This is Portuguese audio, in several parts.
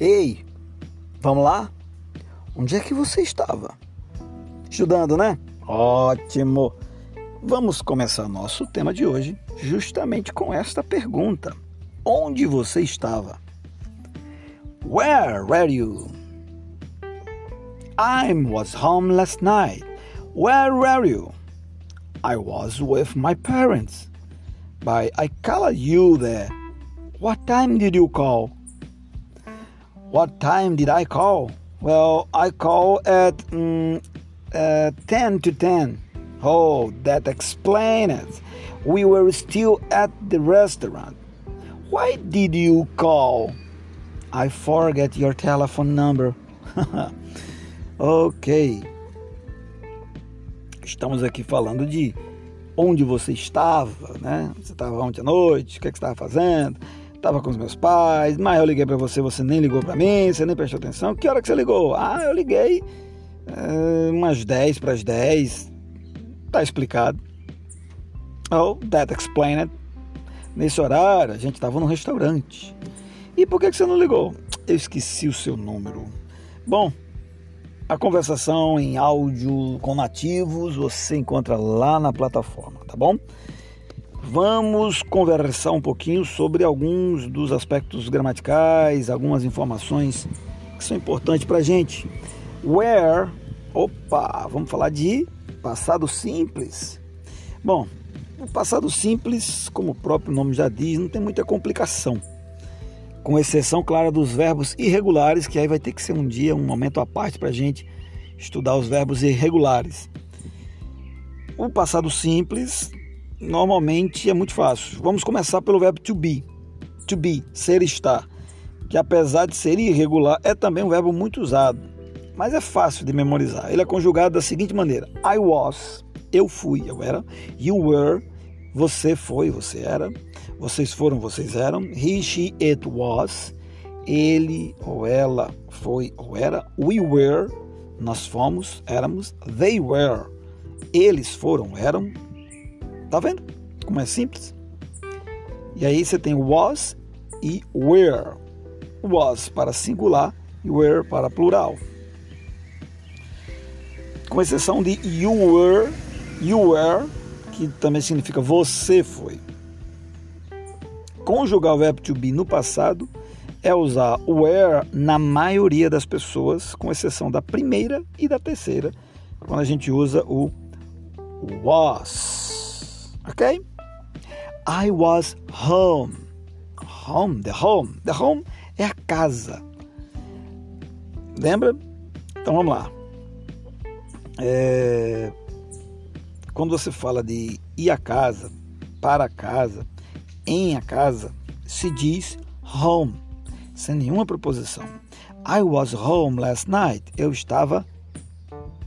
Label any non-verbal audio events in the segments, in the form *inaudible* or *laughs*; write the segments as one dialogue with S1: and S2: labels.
S1: Ei, vamos lá? Onde é que você estava? Estudando, né? Ótimo! Vamos começar nosso tema de hoje justamente com esta pergunta: Onde você estava? Where were you? I was home last night. Where were you? I was with my parents. But I called you there. What time did you call? What time did I call? Well, I call at mm, uh, 10 to 10. Oh, that explains it. We were still at the restaurant. Why did you call? I forget your telephone number. *laughs* ok. Estamos aqui falando de onde você estava, né? Você estava ontem à noite, o que, é que você estava fazendo? Estava com os meus pais, mas eu liguei para você, você nem ligou para mim, você nem prestou atenção. Que hora que você ligou? Ah, eu liguei é, umas 10 para as 10. Tá explicado. Oh, that explained. Nesse horário, a gente estava no restaurante. E por que, que você não ligou? Eu esqueci o seu número. Bom, a conversação em áudio com nativos você encontra lá na plataforma, tá bom? Vamos conversar um pouquinho sobre alguns dos aspectos gramaticais, algumas informações que são importantes para a gente. Where, opa, vamos falar de passado simples. Bom, o passado simples, como o próprio nome já diz, não tem muita complicação. Com exceção, claro, dos verbos irregulares, que aí vai ter que ser um dia, um momento à parte para a gente estudar os verbos irregulares. O passado simples normalmente é muito fácil. Vamos começar pelo verbo to be. To be, ser estar, que apesar de ser irregular, é também um verbo muito usado, mas é fácil de memorizar. Ele é conjugado da seguinte maneira: I was, eu fui, eu era. You were, você foi, você era. Vocês foram, vocês eram. He, she, it was. Ele ou ela foi ou era. We were, nós fomos, éramos. They were, eles foram, eram. Tá vendo como é simples? E aí você tem was e were. Was para singular e were para plural. Com exceção de you were, you were, que também significa você foi. Conjugar o verbo to be no passado é usar were na maioria das pessoas, com exceção da primeira e da terceira, quando a gente usa o was. Ok? I was home. Home, the home. The home é a casa. Lembra? Então vamos lá. É... Quando você fala de ir a casa, para a casa, em a casa, se diz home, sem nenhuma preposição. I was home last night. Eu estava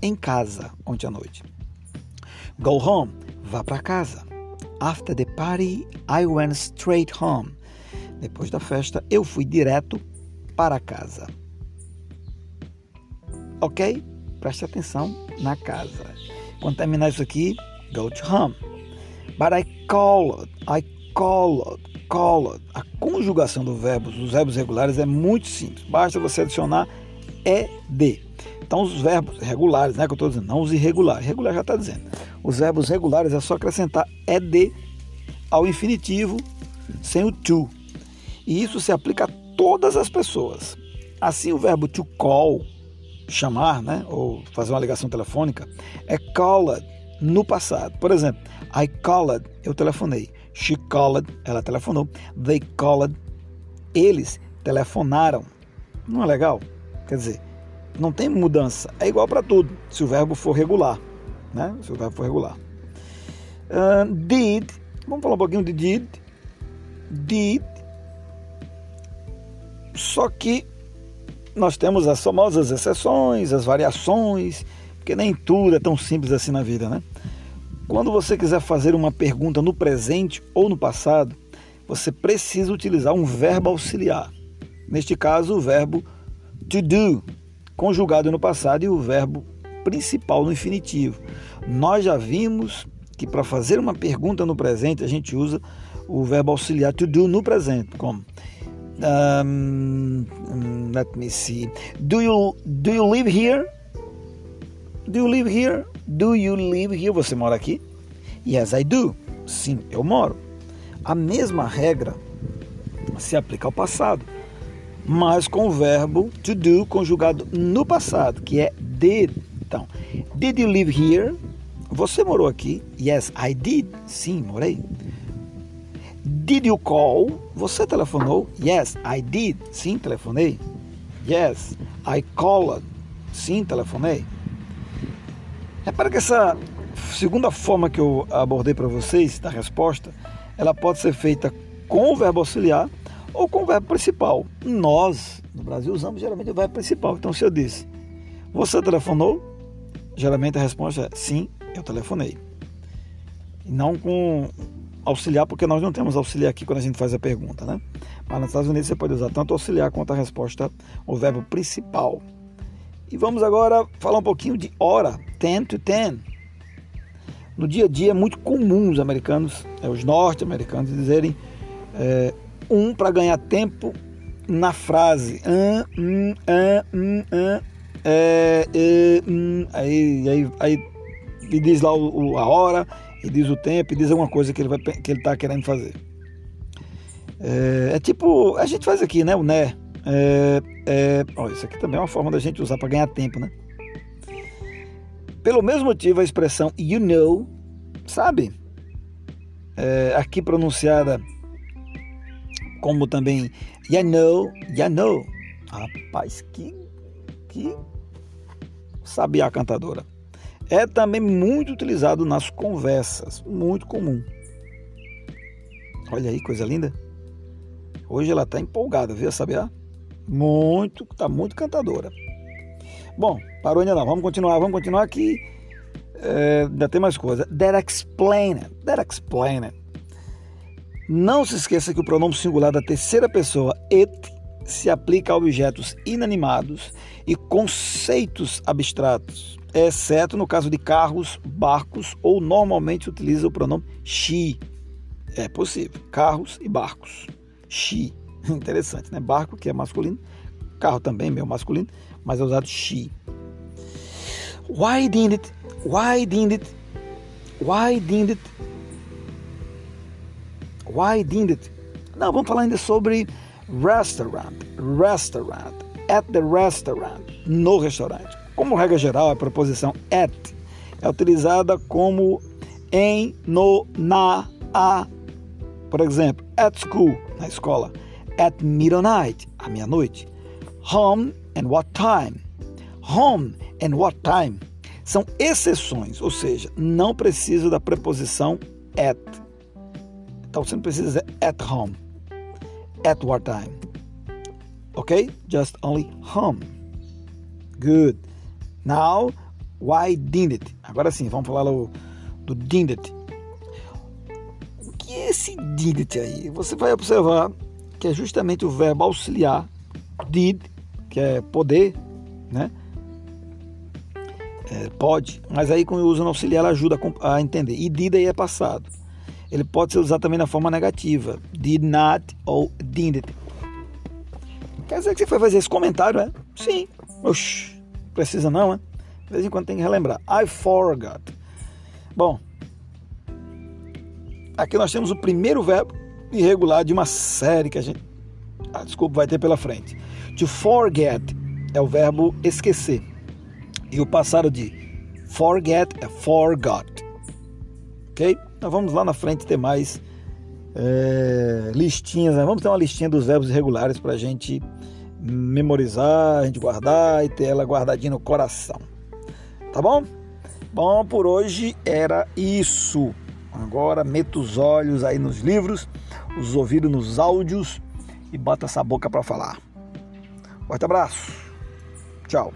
S1: em casa ontem à noite. Go home. Vá para casa. After the party, I went straight home. Depois da festa, eu fui direto para casa. Ok? Preste atenção na casa. Quando terminar isso aqui, go to home. But I called, I called, called. A conjugação do verbo, dos verbos regulares é muito simples. Basta você adicionar ed. Então, os verbos regulares, né, que eu estou dizendo, não os irregulares. Regular já está dizendo. Os verbos regulares é só acrescentar ed ao infinitivo sem o to. E isso se aplica a todas as pessoas. Assim, o verbo to call, chamar, né, ou fazer uma ligação telefônica, é called no passado. Por exemplo, I called, eu telefonei. She called, ela telefonou. They called, eles telefonaram. Não é legal? Quer dizer, não tem mudança. É igual para tudo, se o verbo for regular né? Se o verbo for regular. Uh, did, vamos falar um pouquinho de did. Did. Só que nós temos as famosas exceções, as variações, porque nem tudo é tão simples assim na vida, né? Quando você quiser fazer uma pergunta no presente ou no passado, você precisa utilizar um verbo auxiliar. Neste caso, o verbo to do, conjugado no passado, e o verbo principal no infinitivo. Nós já vimos que para fazer uma pergunta no presente a gente usa o verbo auxiliar to do no presente, como Um, let me see. Do you do you live here? Do you live here? Do you live here? Você mora aqui? Yes, I do. Sim, eu moro. A mesma regra se aplica ao passado, mas com o verbo to do conjugado no passado, que é did. Então, did you live here? Você morou aqui? Yes, I did. Sim, morei. Did you call? Você telefonou? Yes, I did. Sim, telefonei. Yes, I called. Sim, telefonei. Repara que essa segunda forma que eu abordei para vocês da resposta, ela pode ser feita com o verbo auxiliar ou com o verbo principal. Nós, no Brasil, usamos geralmente o verbo principal. Então, se eu disse, você telefonou? Geralmente a resposta é sim, eu telefonei. E não com auxiliar, porque nós não temos auxiliar aqui quando a gente faz a pergunta, né? Mas nos Estados Unidos você pode usar tanto auxiliar quanto a resposta, o verbo principal. E vamos agora falar um pouquinho de hora, 10 to 10. No dia a dia é muito comum os americanos, é, os norte-americanos, dizerem é, um para ganhar tempo na frase. Um, um, um, é, é, aí, aí, aí diz lá o, a hora, e diz o tempo, e diz alguma coisa que ele vai que ele está querendo fazer. É, é, tipo, a gente faz aqui, né? O né. É, é, ó, isso aqui também é uma forma da gente usar para ganhar tempo, né? Pelo mesmo motivo, a expressão you know, sabe? É, aqui pronunciada como também you know, you know. Rapaz, que, que sabia a cantadora é também muito utilizado nas conversas, muito comum. Olha aí, coisa linda. Hoje ela está empolgada, viu, Sabiá? Muito, está muito cantadora. Bom, parou ainda não, vamos continuar, vamos continuar aqui. É, ainda tem mais coisa. That explain it, that it. Não se esqueça que o pronome singular da terceira pessoa, it, se aplica a objetos inanimados e conceitos abstratos exceto no caso de carros, barcos ou normalmente utiliza o pronome she. É possível. Carros e barcos. She. *laughs* Interessante, né? Barco, que é masculino. Carro também, meio masculino, mas é usado she. Why didn't it? Why didn't it? Why didn't it? Why didn't it? Não, vamos falar ainda sobre restaurant. Restaurant. At the restaurant. No restaurante. Como regra geral, a preposição at é utilizada como em, no, na, a. Por exemplo, at school, na escola. At midnight, à meia-noite. Home and what time. Home and what time. São exceções, ou seja, não precisa da preposição at. Então você não precisa dizer at home. At what time. Ok? Just only home. Good. Now, why didn't it? Agora sim, vamos falar do, do didn't it. O que é esse didn't it aí? Você vai observar que é justamente o verbo auxiliar did, que é poder, né? É, pode, mas aí com o uso no auxiliar ela ajuda a, a entender. E did aí é passado. Ele pode ser usado também na forma negativa. Did not ou didn't. Quer dizer que você foi fazer esse comentário, é? Sim. Oxi. Precisa não, né? De vez em quando tem que relembrar. I forgot. Bom, aqui nós temos o primeiro verbo irregular de uma série que a gente. Ah, desculpa, vai ter pela frente. To forget é o verbo esquecer. E o passado de forget é forgot. Ok? Então vamos lá na frente ter mais é, listinhas. Né? Vamos ter uma listinha dos verbos irregulares para a gente memorizar, a gente guardar e ter ela guardadinha no coração. Tá bom? Bom, por hoje era isso. Agora meta os olhos aí nos livros, os ouvidos nos áudios e bota essa boca para falar. Forte abraço. Tchau.